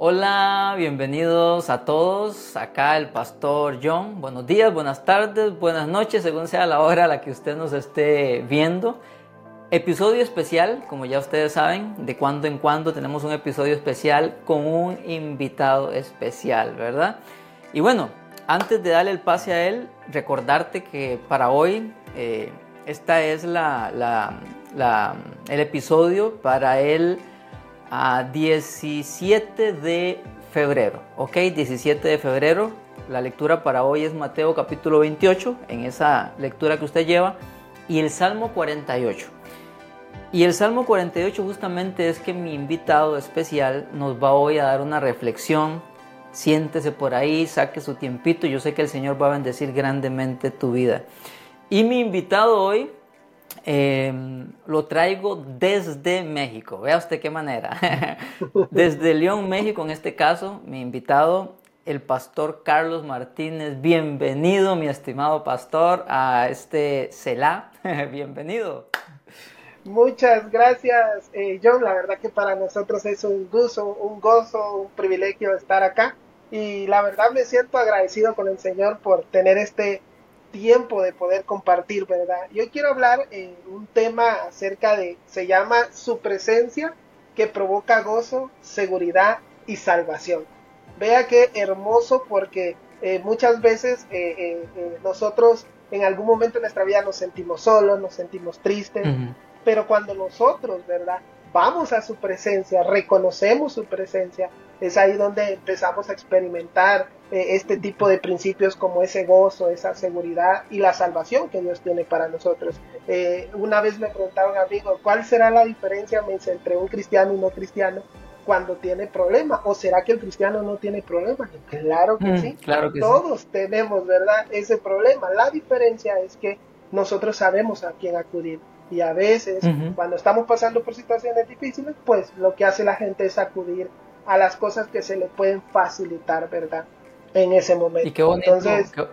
Hola, bienvenidos a todos. Acá el pastor John. Buenos días, buenas tardes, buenas noches, según sea la hora a la que usted nos esté viendo. Episodio especial, como ya ustedes saben, de cuando en cuando tenemos un episodio especial con un invitado especial, ¿verdad? Y bueno, antes de darle el pase a él, recordarte que para hoy eh, esta es la, el episodio para el a 17 de febrero, ¿ok? 17 de febrero. La lectura para hoy es Mateo capítulo 28, en esa lectura que usted lleva, y el Salmo 48. Y el Salmo 48 justamente es que mi invitado especial nos va hoy a dar una reflexión. Siéntese por ahí, saque su tiempito. Yo sé que el Señor va a bendecir grandemente tu vida. Y mi invitado hoy Em, lo traigo desde México. Vea usted qué manera. desde León, México, en este caso, mi invitado, el pastor Carlos Martínez. Bienvenido, mi estimado pastor, a este CELA. Bienvenido. Muchas gracias, eh, John. La verdad que para nosotros es un gusto, un gozo, un privilegio estar acá. Y la verdad me siento agradecido con el Señor por tener este tiempo de poder compartir, ¿verdad? Yo quiero hablar en un tema acerca de, se llama su presencia que provoca gozo, seguridad y salvación. Vea qué hermoso porque eh, muchas veces eh, eh, nosotros en algún momento de nuestra vida nos sentimos solos, nos sentimos tristes, pero cuando nosotros, ¿verdad? Vamos a su presencia, reconocemos su presencia, es ahí donde empezamos a experimentar eh, este tipo de principios como ese gozo, esa seguridad y la salvación que Dios tiene para nosotros. Eh, una vez me preguntaron, amigo, ¿cuál será la diferencia entre un cristiano y no cristiano? cuando tiene problema o será que el cristiano no tiene problema claro que mm, sí. claro que todos tenemos verdad ese problema. La diferencia es que nosotros sabemos a quién acudir y a veces cuando estamos pasando por situaciones difíciles pues lo que hace la gente es acudir a las cosas que se le pueden facilitar, ¿verdad? En ese momento. Y qué bonito,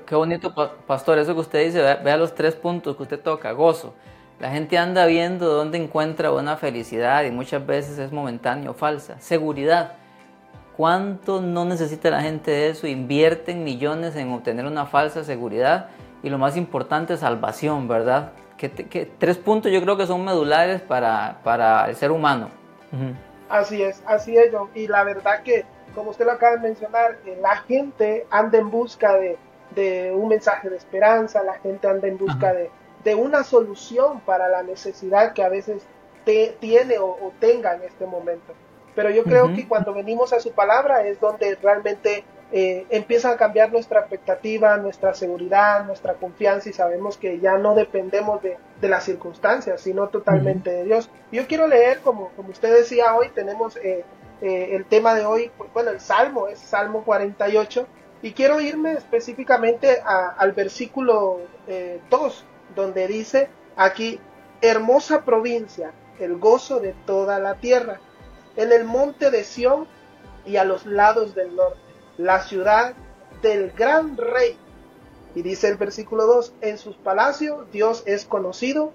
qué, bonito pastor, eso que usted dice, vea, los tres puntos que usted toca, gozo. La gente anda viendo dónde encuentra una felicidad y muchas veces es momentáneo, falsa. Seguridad. ¿Cuánto no necesita la gente de eso? Invierten millones en obtener una falsa seguridad y lo más importante, salvación, ¿verdad? Que, tres puntos yo creo que son medulares para, para el ser humano. Así es, así es, John. Y la verdad que, como usted lo acaba de mencionar, eh, la gente anda en busca de, un mensaje de esperanza, la gente anda en busca de, una solución para la necesidad que a veces tiene o, tenga en este momento. Pero yo creo que cuando venimos a su palabra es donde realmente eh, empieza a cambiar nuestra expectativa, nuestra seguridad, nuestra confianza y sabemos que ya no dependemos de, las circunstancias, sino totalmente de Dios. Yo quiero leer, como, como usted decía hoy, tenemos eh, eh, el tema de hoy, bueno, el Salmo es Salmo 48, y quiero irme específicamente al versículo 2, donde dice aquí, hermosa provincia, el gozo de toda la tierra, en el monte de Sión y a los lados del norte la ciudad del gran rey. Y dice el versículo 2, en sus palacios Dios es conocido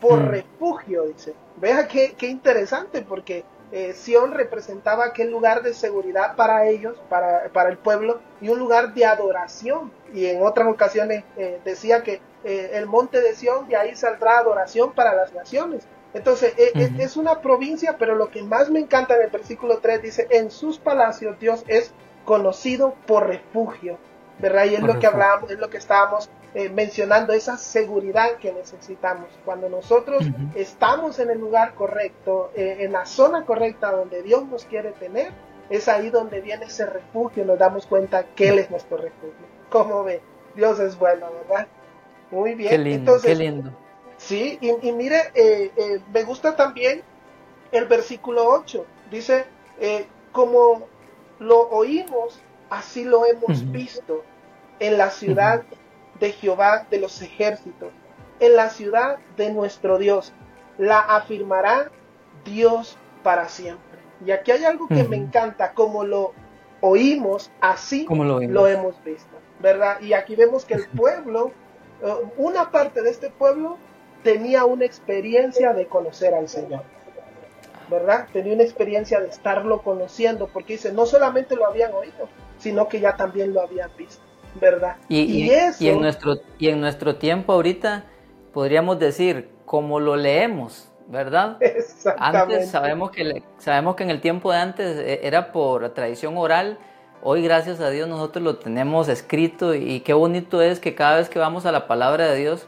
por mm. refugio, dice. Vea qué, qué interesante, porque eh, Sión representaba aquel lugar de seguridad para ellos, para, para, el pueblo, y un lugar de adoración. Y en otras ocasiones eh, decía que eh, el monte de Sión, de ahí saldrá adoración para las naciones. Entonces, es una provincia, pero lo que más me encanta en el versículo 3 dice, en sus palacios Dios es conocido por refugio, ¿verdad? Y es lo que hablábamos, es lo que estábamos eh, mencionando, esa seguridad que necesitamos. Cuando nosotros estamos en el lugar correcto, eh, en la zona correcta donde Dios nos quiere tener, es ahí donde viene ese refugio, nos damos cuenta que Él es nuestro refugio. ¿Cómo ve? Dios es bueno, ¿verdad? Muy bien. Qué lindo, qué lindo. Sí, y, mire, eh, me gusta también el versículo 8. Dice, como lo oímos, así lo hemos visto en la ciudad de Jehová de los ejércitos, en la ciudad de nuestro Dios. La afirmará Dios para siempre. Y aquí hay algo que me encanta, como lo oímos, así lo, lo, hemos visto, ¿verdad? Y aquí vemos que el pueblo, eh, una parte de este pueblo tenía una experiencia de conocer al Señor. ¿Verdad? Tenía una experiencia de estarlo conociendo, porque dice, no solamente lo habían oído, sino que ya también lo habían visto, ¿verdad? Y, y, en, nuestro, y en nuestro tiempo ahorita podríamos decir, como lo leemos, ¿verdad? Antes sabemos que, sabemos que en el tiempo de antes eh, era por tradición oral, hoy gracias a Dios nosotros lo tenemos escrito y qué bonito es que cada vez que vamos a la palabra de Dios,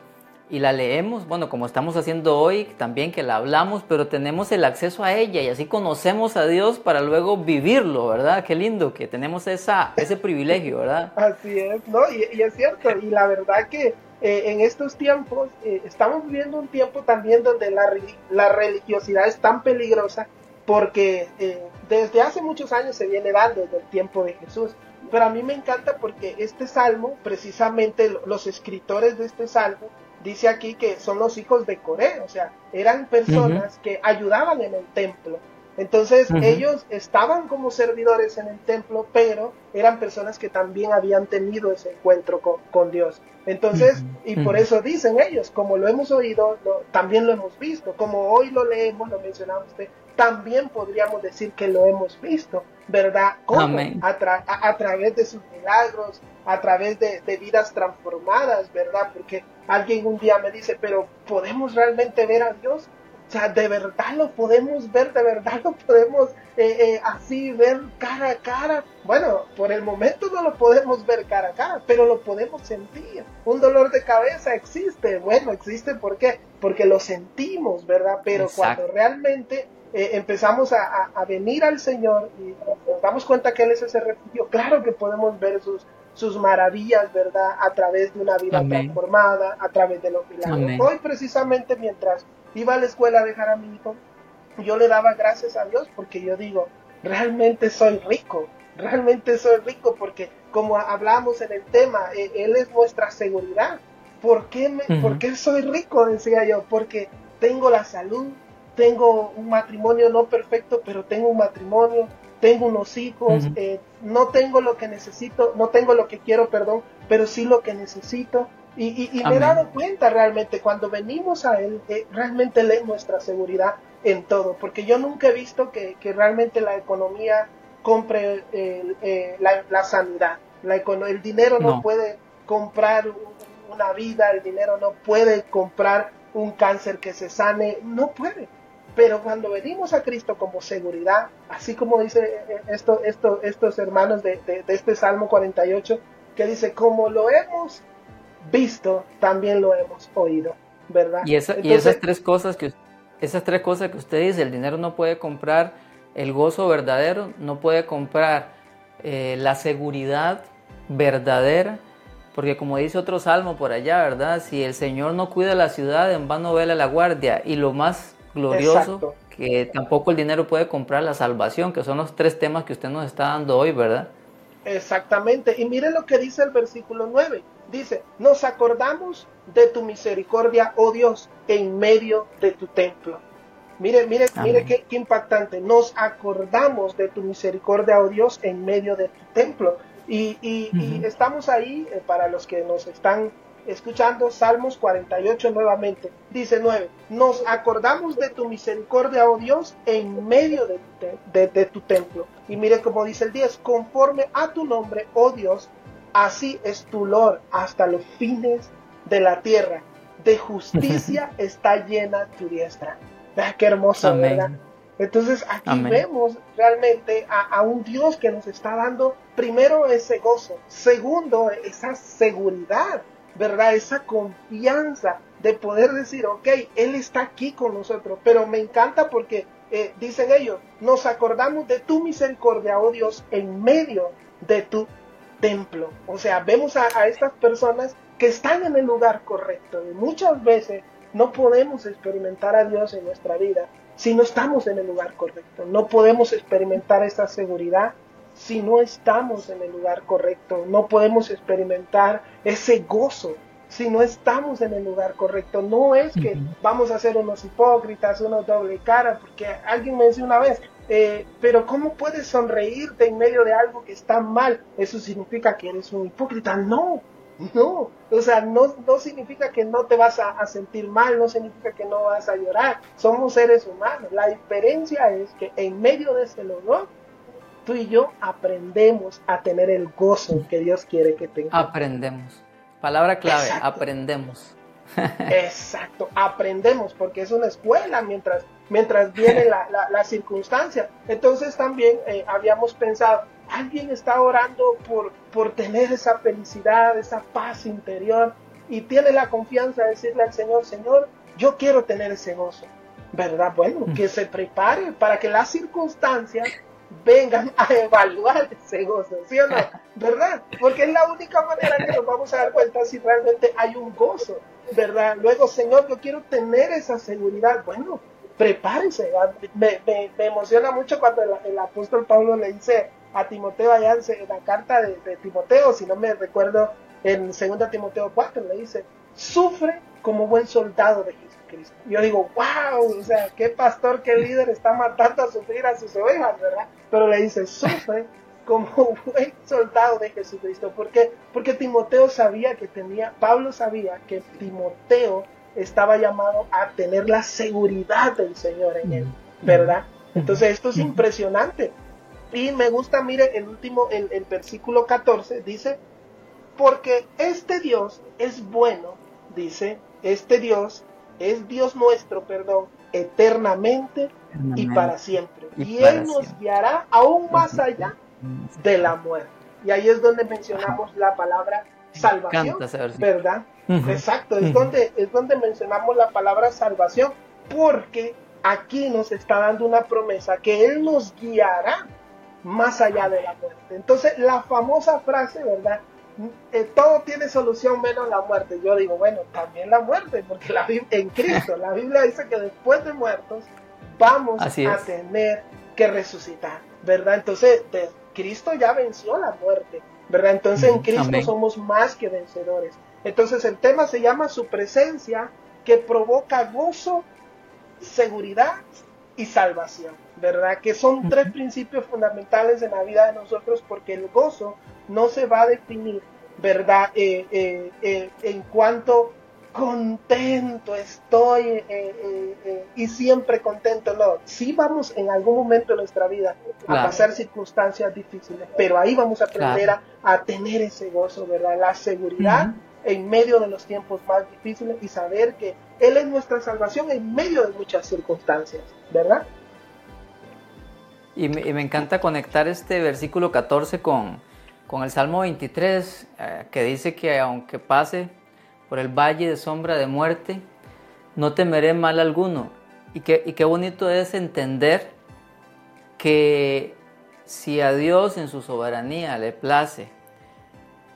y la leemos, bueno, como estamos haciendo hoy, también que la hablamos, pero tenemos el acceso a ella y así conocemos a Dios para luego vivirlo, ¿verdad? Qué lindo que tenemos esa, ese privilegio, ¿verdad? Así es, ¿no? Y, es cierto, y la verdad que eh, en estos tiempos eh, estamos viviendo un tiempo también donde la, la religiosidad es tan peligrosa porque eh, desde hace muchos años se viene dando desde el tiempo de Jesús. Pero a mí me encanta porque este salmo, precisamente los escritores de este salmo, dice aquí que son los hijos de Coré, o sea, eran personas que ayudaban en el templo. Entonces ellos estaban como servidores en el templo, pero eran personas que también habían tenido ese encuentro con, Dios. Entonces, y por eso dicen ellos, como lo hemos oído, también lo hemos visto, como hoy lo leemos, lo mencionaba usted, también podríamos decir que lo hemos visto, ¿verdad? ¿Cómo? A, través de sus milagros, a través de, vidas transformadas, ¿verdad? Porque alguien un día me dice, pero ¿podemos realmente ver a Dios? O sea, de verdad lo podemos ver, de verdad lo podemos eh, eh, así ver cara a cara. Bueno, por el momento no lo podemos ver cara a cara, pero lo podemos sentir. Un dolor de cabeza existe. Bueno, existe ¿por qué? Porque lo sentimos, ¿verdad? Pero cuando realmente eh, empezamos a, venir al Señor y nos damos cuenta que Él es ese refugio, claro que podemos ver sus, sus maravillas, ¿verdad? A través de una vida transformada, a través de los milagros. Hoy precisamente mientras iba a la escuela a dejar a mi hijo, yo le daba gracias a Dios porque yo digo, realmente soy rico, realmente soy rico porque como hablamos en el tema, eh, Él es nuestra seguridad. ¿Por qué, me, ¿Por qué soy rico? Decía yo, porque tengo la salud, tengo un matrimonio no perfecto, pero tengo un matrimonio, tengo unos hijos, eh, no tengo lo que necesito, no tengo lo que quiero, perdón, pero sí lo que necesito. Y, me he dado cuenta realmente, cuando venimos a Él, eh, realmente Él es nuestra seguridad en todo, porque yo nunca he visto que, realmente la economía compre eh, la, sanidad. La, el dinero no puede comprar una vida, el dinero no puede comprar un cáncer que se sane, no puede. Pero cuando venimos a Cristo como seguridad, así como dice eh, esto, esto, estos hermanos de, este Salmo 48, que dice, como lo hemos visto, también lo hemos oído, ¿verdad? Y, esas tres cosas que esas tres cosas que usted dice, el dinero no puede comprar el gozo verdadero, no puede comprar eh, la seguridad verdadera, porque como dice otro salmo por allá, ¿verdad? Si el Señor no cuida la ciudad, en vano vela la guardia. Y lo más glorioso que tampoco el dinero puede comprar la salvación, que son los tres temas que usted nos está dando hoy, ¿verdad? Exactamente. Y mire lo que dice el versículo 9. Dice, nos acordamos de tu misericordia, oh Dios, en medio de tu templo. Mire, mire, mire qué, impactante. Nos acordamos de tu misericordia, oh Dios, en medio de tu templo. Y, y, estamos ahí, eh, para los que nos están escuchando Salmos 48 nuevamente. Dice 9, nos acordamos de tu misericordia, oh Dios, en medio de, tu templo. Y mire como dice el 10, conforme a tu nombre, oh Dios, así es tu lor hasta los fines de la tierra. De justicia está llena tu diestra. Ah, qué hermoso, ¿verdad? Entonces aquí vemos realmente a, un Dios que nos está dando primero ese gozo, segundo esa seguridad ¿verdad? Esa confianza de poder decir, ok, Él está aquí con nosotros, pero me encanta porque eh, dicen ellos, nos acordamos de tu misericordia, oh Dios, en medio de tu templo. O sea, vemos a, a estas personas que están en el lugar correcto y muchas veces no podemos experimentar a Dios en nuestra vida si no estamos en el lugar correcto. No podemos experimentar esa seguridad si no estamos en el lugar correcto. No podemos experimentar ese gozo si no estamos en el lugar correcto. No es que vamos a ser unos hipócritas, unos doble cara, porque alguien me decía una vez, eh, pero ¿cómo puedes sonreírte en medio de algo que está mal? Eso significa que eres un hipócrita. No, No, o sea, no, no significa que no te vas a, sentir mal, no significa que no vas a llorar. Somos seres humanos. La diferencia es que en medio de ese dolor, tú y yo aprendemos a tener el gozo que Dios quiere que tengamos. Aprendemos. Palabra clave, aprendemos. Exacto, aprendemos porque es una escuela mientras, mientras viene la, la, circunstancia. Entonces también eh, habíamos pensado, alguien está orando por, por tener esa felicidad, esa paz interior y tiene la confianza de decirle al Señor, Señor, yo quiero tener ese gozo. ¿Verdad? Bueno, que se prepare para que las circunstancias vengan a evaluar ese gozo, ¿sí o no? ¿Verdad? Porque es la única manera que nos vamos a dar cuenta si realmente hay un gozo, ¿verdad? Luego, Señor, yo quiero tener esa seguridad. Bueno, prepárense. Me, emociona mucho cuando el, apóstol Pablo le dice a Timoteo allá en la carta de, de Timoteo, si no me recuerdo, en 2 Timoteo 4, le dice, sufre como buen soldado de Yo digo, wow, o sea, qué pastor, qué líder está matando a sufrir a sus ovejas, ¿verdad? Pero le dice, sufre como buen soldado de Jesucristo. ¿Por qué? Porque Timoteo sabía que tenía, Pablo sabía que Timoteo estaba llamado a tener la seguridad del Señor en él, ¿verdad? Entonces esto es impresionante. Y me gusta, mire, el último, el, el versículo 14 dice, porque este Dios es bueno, dice, este Dios es Dios nuestro, perdón, eternamente, y para siempre. Y, Él nos guiará aún más allá de la muerte. Y ahí es donde mencionamos la palabra salvación, ¿verdad? Exacto, es, donde, es donde mencionamos la palabra salvación, porque aquí nos está dando una promesa que Él nos guiará más allá de la muerte. Entonces, la famosa frase, ¿verdad? Eh, todo tiene solución menos la muerte. Yo digo, bueno, también la muerte, porque la, en Cristo la Biblia dice que después de muertos vamos a tener que resucitar, ¿verdad? Entonces, Cristo ya venció la muerte, ¿verdad? Entonces en Cristo somos más que vencedores. Entonces el tema se llama su presencia que provoca gozo, seguridad y salvación, ¿verdad? Que son tres principios fundamentales en la vida de nosotros porque el gozo no se va a definir, ¿verdad? Eh, eh, eh, en cuanto contento estoy y siempre contento, no, sí vamos en algún momento de nuestra vida a pasar circunstancias difíciles, pero ahí vamos a aprender a, tener ese gozo, ¿verdad? La seguridad en medio de los tiempos más difíciles y saber que Él es nuestra salvación en medio de muchas circunstancias, ¿verdad? Y me, encanta conectar este versículo 14 con, con el Salmo 23, eh, que dice que aunque pase por el valle de sombra de muerte, no temeré mal alguno. Y, y qué bonito es entender que si a Dios en su soberanía le place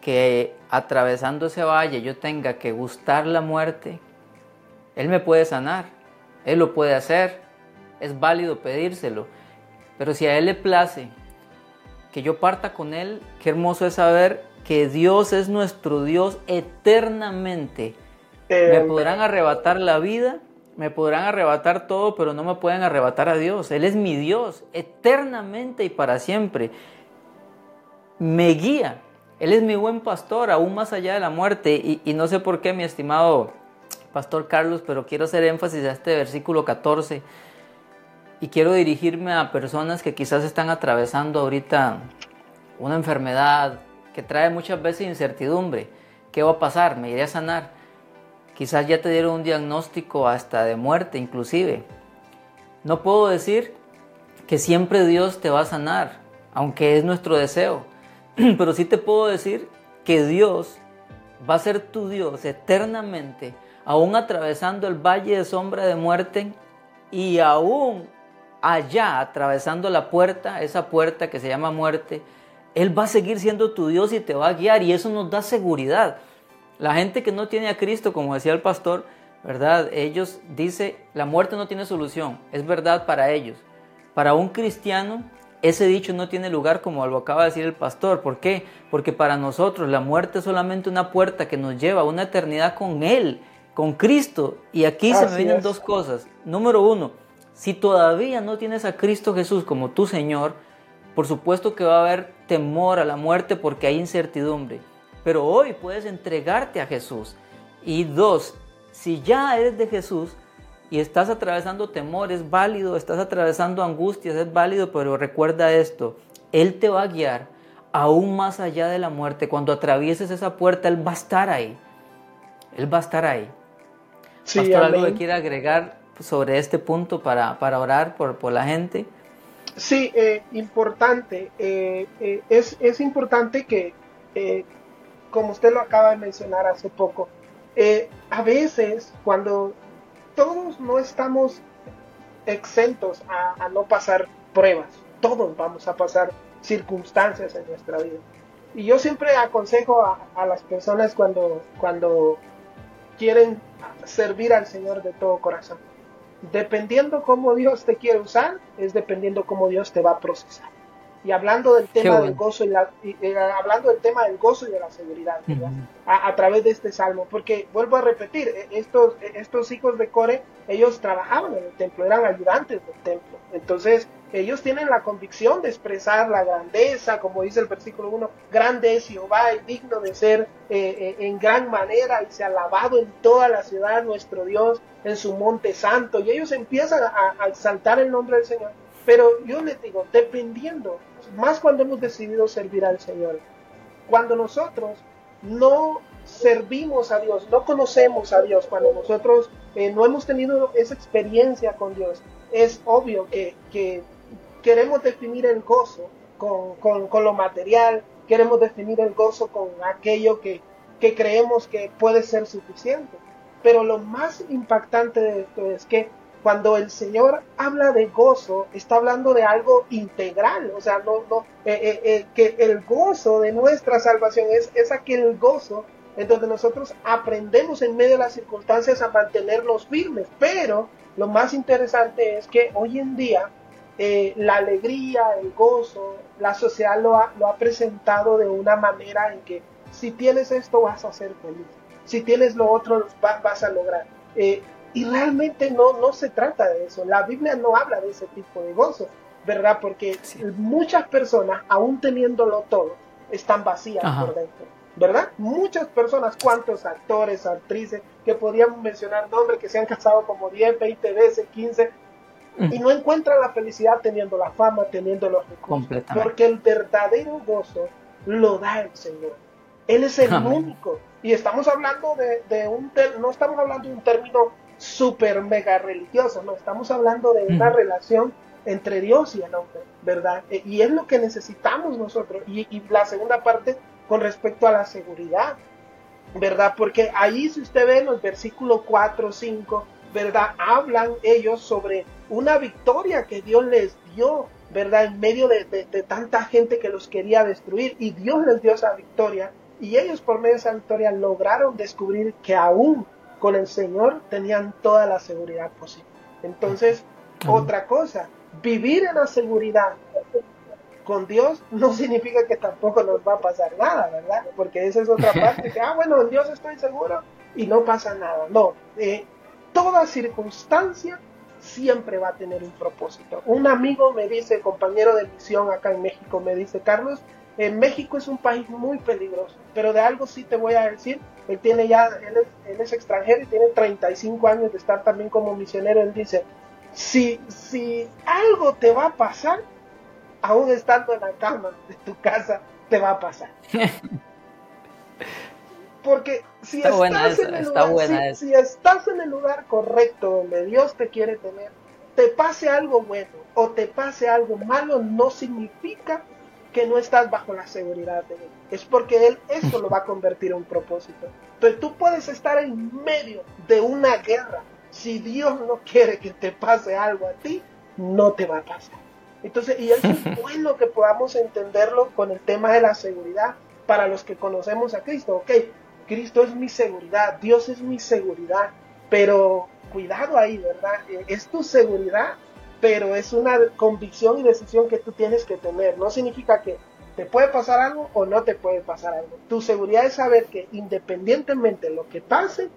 que atravesando ese valle yo tenga que gustar la muerte, Él me puede sanar, Él lo puede hacer, es válido pedírselo. Pero si a Él le place que yo parta con Él, qué hermoso es saber que Dios es nuestro Dios eternamente. Me podrán arrebatar la vida, me podrán arrebatar todo, pero no me pueden arrebatar a Dios. Él es mi Dios eternamente y para siempre. Me guía, él es mi buen pastor, aún más allá de la muerte. Y, no sé por qué, mi estimado pastor Carlos, pero quiero hacer énfasis a este versículo 14. Y quiero dirigirme a personas que quizás están atravesando ahorita una enfermedad que trae muchas veces incertidumbre. ¿Qué va a pasar? ¿Me iré a sanar? Quizás ya te dieron un diagnóstico hasta de muerte inclusive. No puedo decir que siempre Dios te va a sanar, aunque es nuestro deseo. Pero sí te puedo decir que Dios va a ser tu Dios eternamente, aún atravesando el valle de sombra de muerte y aún allá atravesando la puerta, esa puerta que se llama muerte, Él va a seguir siendo tu Dios y te va a guiar y eso nos da seguridad. La gente que no tiene a Cristo, como decía el pastor, ¿verdad? Ellos dice, la muerte no tiene solución, es verdad para ellos. Para un cristiano ese dicho no tiene lugar como lo acaba de decir el pastor. ¿Por qué? Porque para nosotros la muerte es solamente una puerta que nos lleva a una eternidad con Él, con Cristo. Y aquí se me vienen dos cosas. Número uno, si todavía no tienes a Cristo Jesús como tu Señor, por supuesto que va a haber temor a la muerte porque hay incertidumbre. pero hoy puedes entregarte a Jesús. Y dos, si ya eres de Jesús y estás atravesando temor, es válido, estás atravesando angustias, es válido, pero recuerda esto, Él te va a guiar aún más allá de la muerte. Cuando atravieses esa puerta, Él va a estar ahí. Él va a estar ahí. Sí, Pastor, ¿algo que quiera agregar sobre este punto para, para orar por, por la gente? Sí, eh, importante. Eh, eh, es, es, importante que, como usted lo acaba de mencionar hace poco, a veces cuando todos no estamos exentos a, no pasar pruebas, todos vamos a pasar circunstancias en nuestra vida. Y yo siempre aconsejo a, a las personas cuando, cuando quieren servir al Señor de todo corazón dependiendo cómo Dios te quiere usar, es dependiendo cómo Dios te va a procesar. Y hablando del tema del gozo y, la, eh, hablando del tema del gozo y de la seguridad, a, través de este salmo, porque vuelvo a repetir, e, estos, e, estos hijos de Core, ellos trabajaban en el templo, eran ayudantes del templo. Entonces, ellos tienen la convicción de expresar la grandeza, como dice el versículo 1, grande es Jehová y digno de ser eh, eh, en gran manera y se ha alabado en toda la ciudad nuestro Dios en su monte santo. Y ellos empiezan a, a exaltar el nombre del Señor. Pero yo les digo, dependiendo, más cuando hemos decidido servir al Señor, cuando nosotros no servimos a Dios, no conocemos a Dios, cuando nosotros eh, no hemos tenido esa experiencia con Dios, es obvio que, que queremos definir el gozo con, con, lo material, queremos definir el gozo con aquello que, que creemos que puede ser suficiente. Pero lo más impactante de esto es que cuando el Señor habla de gozo, está hablando de algo integral, o sea, eh, eh, eh, que el gozo de nuestra salvación es, es aquel gozo en donde nosotros aprendemos en medio de las circunstancias a mantenernos firmes, pero lo más interesante es que hoy en día la alegría, el gozo, la sociedad lo ha, lo ha presentado de una manera en que si tienes esto vas a ser feliz, si tienes lo otro vas a lograr. Y realmente no, no se trata de eso, la Biblia no habla de ese tipo de gozo, ¿verdad? Porque muchas personas, aún teniéndolo todo, están vacías por dentro, ¿verdad? Muchas personas, cuántos actores, actrices, que podríamos mencionar nombres que se han casado como 10, 20 veces, 15, y no encuentran la felicidad teniendo la fama, teniendo los recursos. Porque el verdadero gozo lo da el Señor. Él es el único. Y estamos hablando de, un, no estamos hablando de un término super mega religioso, no, estamos hablando de una relación entre Dios y el hombre, ¿verdad? E, y es lo que necesitamos nosotros. Y, y la segunda parte con respecto a la seguridad, ¿verdad? Porque ahí si usted ve en el versículo 4, 5, ¿verdad? Hablan ellos sobre una victoria que Dios les dio, ¿verdad? En medio de, tanta gente que los quería destruir y Dios les dio esa victoria y ellos por medio de esa victoria lograron descubrir que aún con el Señor tenían toda la seguridad posible. Entonces, otra cosa, vivir en la seguridad con Dios no significa que tampoco nos va a pasar nada, ¿verdad? Porque esa es otra parte, que, ah, bueno, en Dios estoy seguro y no pasa nada. No, eh, toda circunstancia siempre va a tener un propósito. Un amigo me dice, compañero de misión acá en México, me dice, Carlos, en México es un país muy peligroso, pero de algo sí te voy a decir, él tiene ya, él es, extranjero y tiene 35 años de estar también como misionero, él dice, si, si algo te va a pasar, aún estando en la cama de tu casa, te va a pasar. Porque si estás, en el lugar, si, estás en el lugar correcto donde Dios te quiere tener, te pase algo bueno o te pase algo malo, no significa que no estás bajo la seguridad de Él. Es porque Él eso lo va a convertir en un propósito. Entonces tú puedes estar en medio de una guerra. Si Dios no quiere que te pase algo a ti, no te va a pasar. Entonces, y es bueno que podamos entenderlo con el tema de la seguridad para los que conocemos a Cristo. Ok, Cristo es mi seguridad, Dios es mi seguridad, pero cuidado ahí, ¿verdad? Es tu seguridad, pero es una convicción y decisión que tú tienes que tener. No significa que te puede pasar algo o no te puede pasar algo. Tu seguridad es saber que independientemente de lo que pase,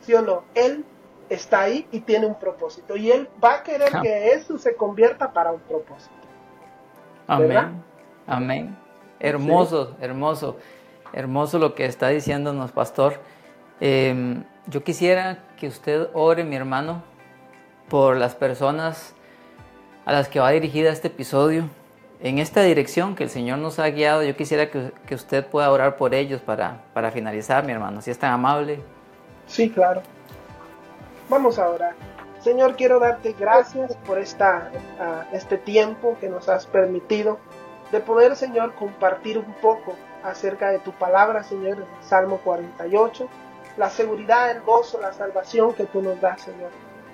sí o no, Él está ahí y tiene un propósito. Y Él va a querer que eso se convierta para un propósito. Amén. Amén. Hermoso, hermoso. Hermoso lo que está diciéndonos, pastor. Em, yo quisiera que usted ore, mi hermano, por las personas a las que va dirigida este episodio. En esta dirección que el Señor nos ha guiado, yo quisiera que, usted pueda orar por ellos para, para finalizar, mi hermano, si es tan amable. Sí, claro. Vamos a orar. Señor, quiero darte gracias por esta, este tiempo que nos has permitido de poder, Señor, compartir un poco acerca de tu palabra, Señor, en Salmo 48, la seguridad, el gozo, la salvación que tú nos das, Señor.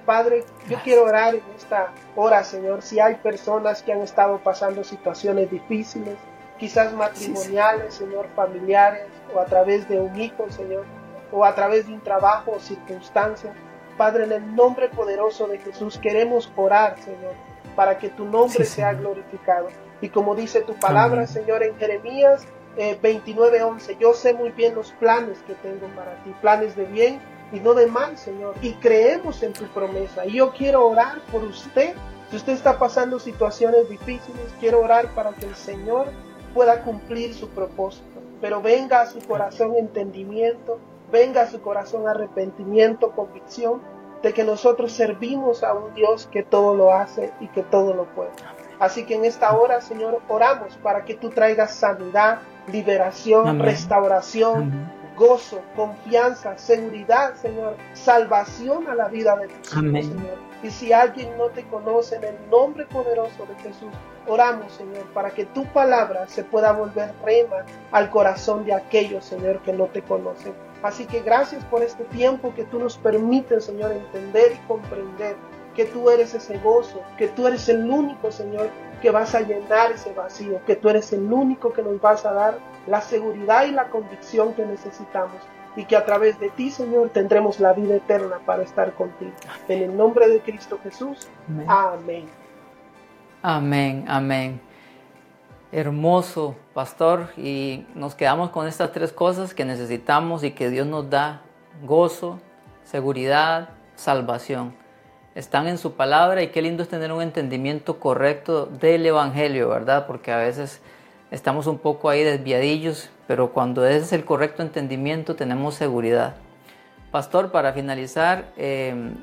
Padre, yo quiero orar en esta hora, Señor, si hay personas que han estado pasando situaciones difíciles, quizás matrimoniales, Señor, familiares, o a través de un hijo, Señor, o a través de un trabajo o circunstancia. Padre, en el nombre poderoso de Jesús queremos orar, Señor, para que tu nombre sea glorificado. Y como dice tu palabra, Señor, en Jeremías eh, 29:11, yo sé muy bien los planes que tengo para ti, planes de bien y no de mal, Señor. Y creemos en tu promesa. Y yo quiero orar por usted. Si usted está pasando situaciones difíciles, quiero orar para que el Señor pueda cumplir su propósito. Pero venga a su corazón entendimiento, venga a su corazón arrepentimiento, convicción de que nosotros servimos a un Dios que todo lo hace y que todo lo puede. Así que en esta hora, Señor, oramos para que tú traigas sanidad, liberación, restauración, gozo, confianza, seguridad, Señor, salvación a la vida de tus hijos, Señor. Y si alguien no te conoce, en el nombre poderoso de Jesús, oramos, Señor, para que tu palabra se pueda volver rema al corazón de aquellos, Señor, que no te conocen. Así que gracias por este tiempo que tú nos permites, Señor, entender y comprender que tú eres ese gozo, que tú eres el único, Señor, que vas a llenar ese vacío, que tú eres el único que nos vas a dar la seguridad y la convicción que necesitamos y que a través de ti, Señor, tendremos la vida eterna para estar contigo. En el nombre de Cristo Jesús. Amén. Amén, amén. Hermoso, pastor, y nos quedamos con estas tres cosas que necesitamos y que Dios nos da, gozo, seguridad, salvación están en su palabra y qué lindo es tener un entendimiento correcto del Evangelio, ¿verdad? Porque a veces estamos un poco ahí desviadillos, pero cuando es el correcto entendimiento tenemos seguridad. Pastor, para finalizar, em,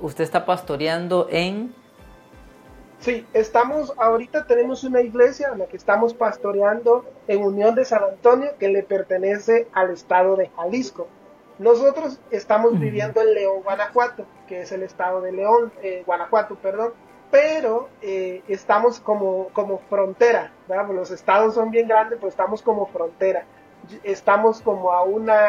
usted está pastoreando en... Sí, estamos, ahorita tenemos una iglesia en la que estamos pastoreando en Unión de San Antonio que le pertenece al estado de Jalisco. Nosotros estamos viviendo en León, Guanajuato, que es el estado de León, eh, Guanajuato, perdón, pero eh, estamos como, como frontera, ¿verdad? Pues los estados son bien grandes, pues estamos como frontera. Estamos como a una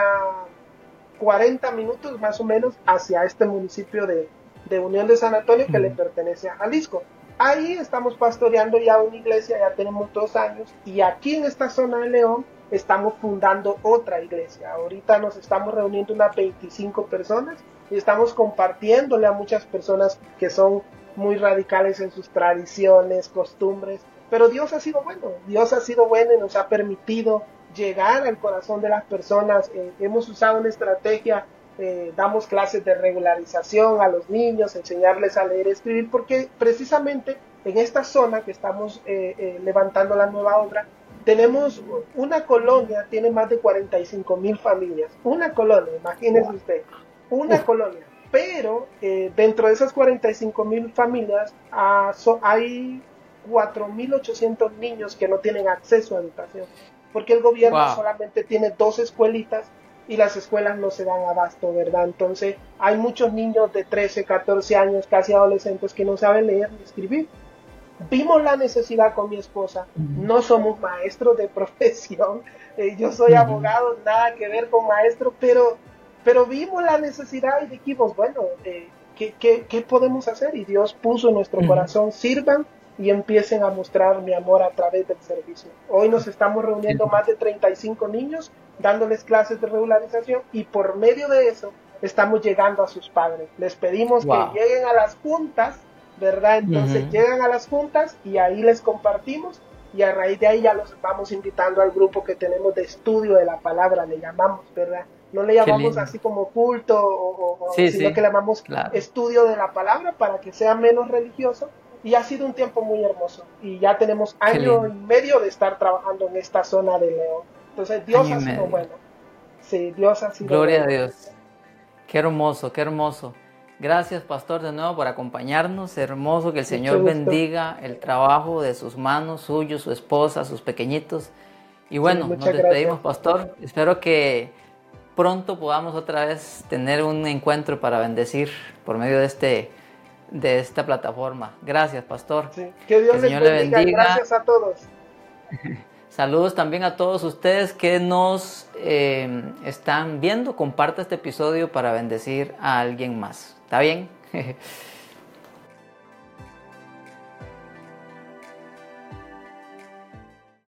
40 minutos más o menos hacia este municipio de, de Unión de San Antonio que le pertenece a Jalisco. Ahí estamos pastoreando ya una iglesia, ya tenemos dos años, y aquí en esta zona de León estamos fundando otra iglesia. Ahorita nos estamos reuniendo unas 25 personas y estamos compartiéndole a muchas personas que son muy radicales en sus tradiciones, costumbres. Pero Dios ha sido bueno, Dios ha sido bueno y nos ha permitido llegar al corazón de las personas. Eh, hemos usado una estrategia, eh, damos clases de regularización a los niños, enseñarles a leer y escribir, porque precisamente en esta zona que estamos eh, levantando la nueva obra, tenemos una colonia, tiene más de 45 mil familias. Una colonia, imagínese usted, una colonia. Pero eh, dentro de esas 45 mil familias ah, hay 4.800 niños que no tienen acceso a educación. Porque el gobierno solamente tiene dos escuelitas y las escuelas no se dan abasto, ¿verdad? Entonces hay muchos niños de 13, 14 años, casi adolescentes, que no saben leer ni escribir vimos la necesidad con mi esposa. No somos maestros de profesión. Eh, yo soy abogado, nada que ver con maestro, pero, pero vimos la necesidad y dijimos, bueno, eh, ¿qué, qué, podemos hacer? Y Dios puso en nuestro corazón, sirvan y empiecen a mostrar mi amor a través del servicio. Hoy nos estamos reuniendo más de 35 niños, dándoles clases de regularización y por medio de eso estamos llegando a sus padres. Les pedimos que lleguen a las juntas ¿verdad? Entonces llegan a las juntas y ahí les compartimos y a raíz de ahí ya los vamos invitando al grupo que tenemos de estudio de la palabra, le llamamos, ¿verdad? No le llamamos así como culto, o, sino que le llamamos estudio de la palabra para que sea menos religioso. Y ha sido un tiempo muy hermoso. Y ya tenemos año y medio de estar trabajando en esta zona de León. Entonces Dios ha sido bueno. Sí, Dios ha sido Gloria a Dios. Qué hermoso, qué hermoso. Gracias, pastor, de nuevo por acompañarnos. Hermoso que el Señor bendiga el trabajo de sus manos, suyo, su esposa, sus pequeñitos. Y bueno, nos despedimos, pastor. Espero que pronto podamos otra vez tener un encuentro para bendecir por medio de este de esta plataforma. Gracias, pastor. Que Dios les bendiga. Gracias a todos. Saludos también a todos ustedes que nos eh, están viendo. Comparta este episodio para bendecir a alguien más. ¿Está bien?